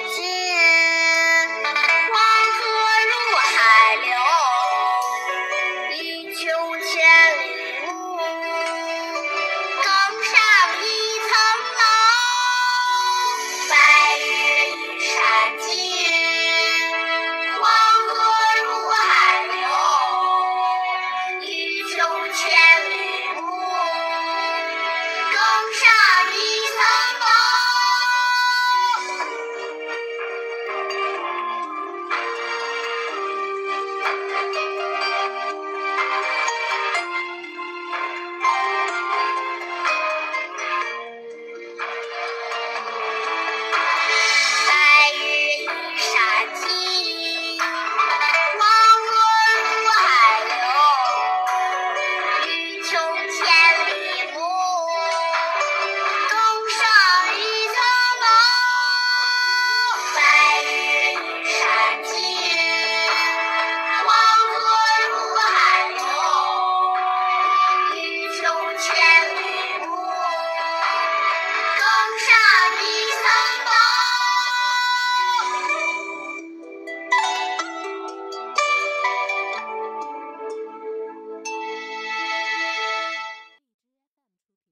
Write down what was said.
尽黄河入海流欲穷千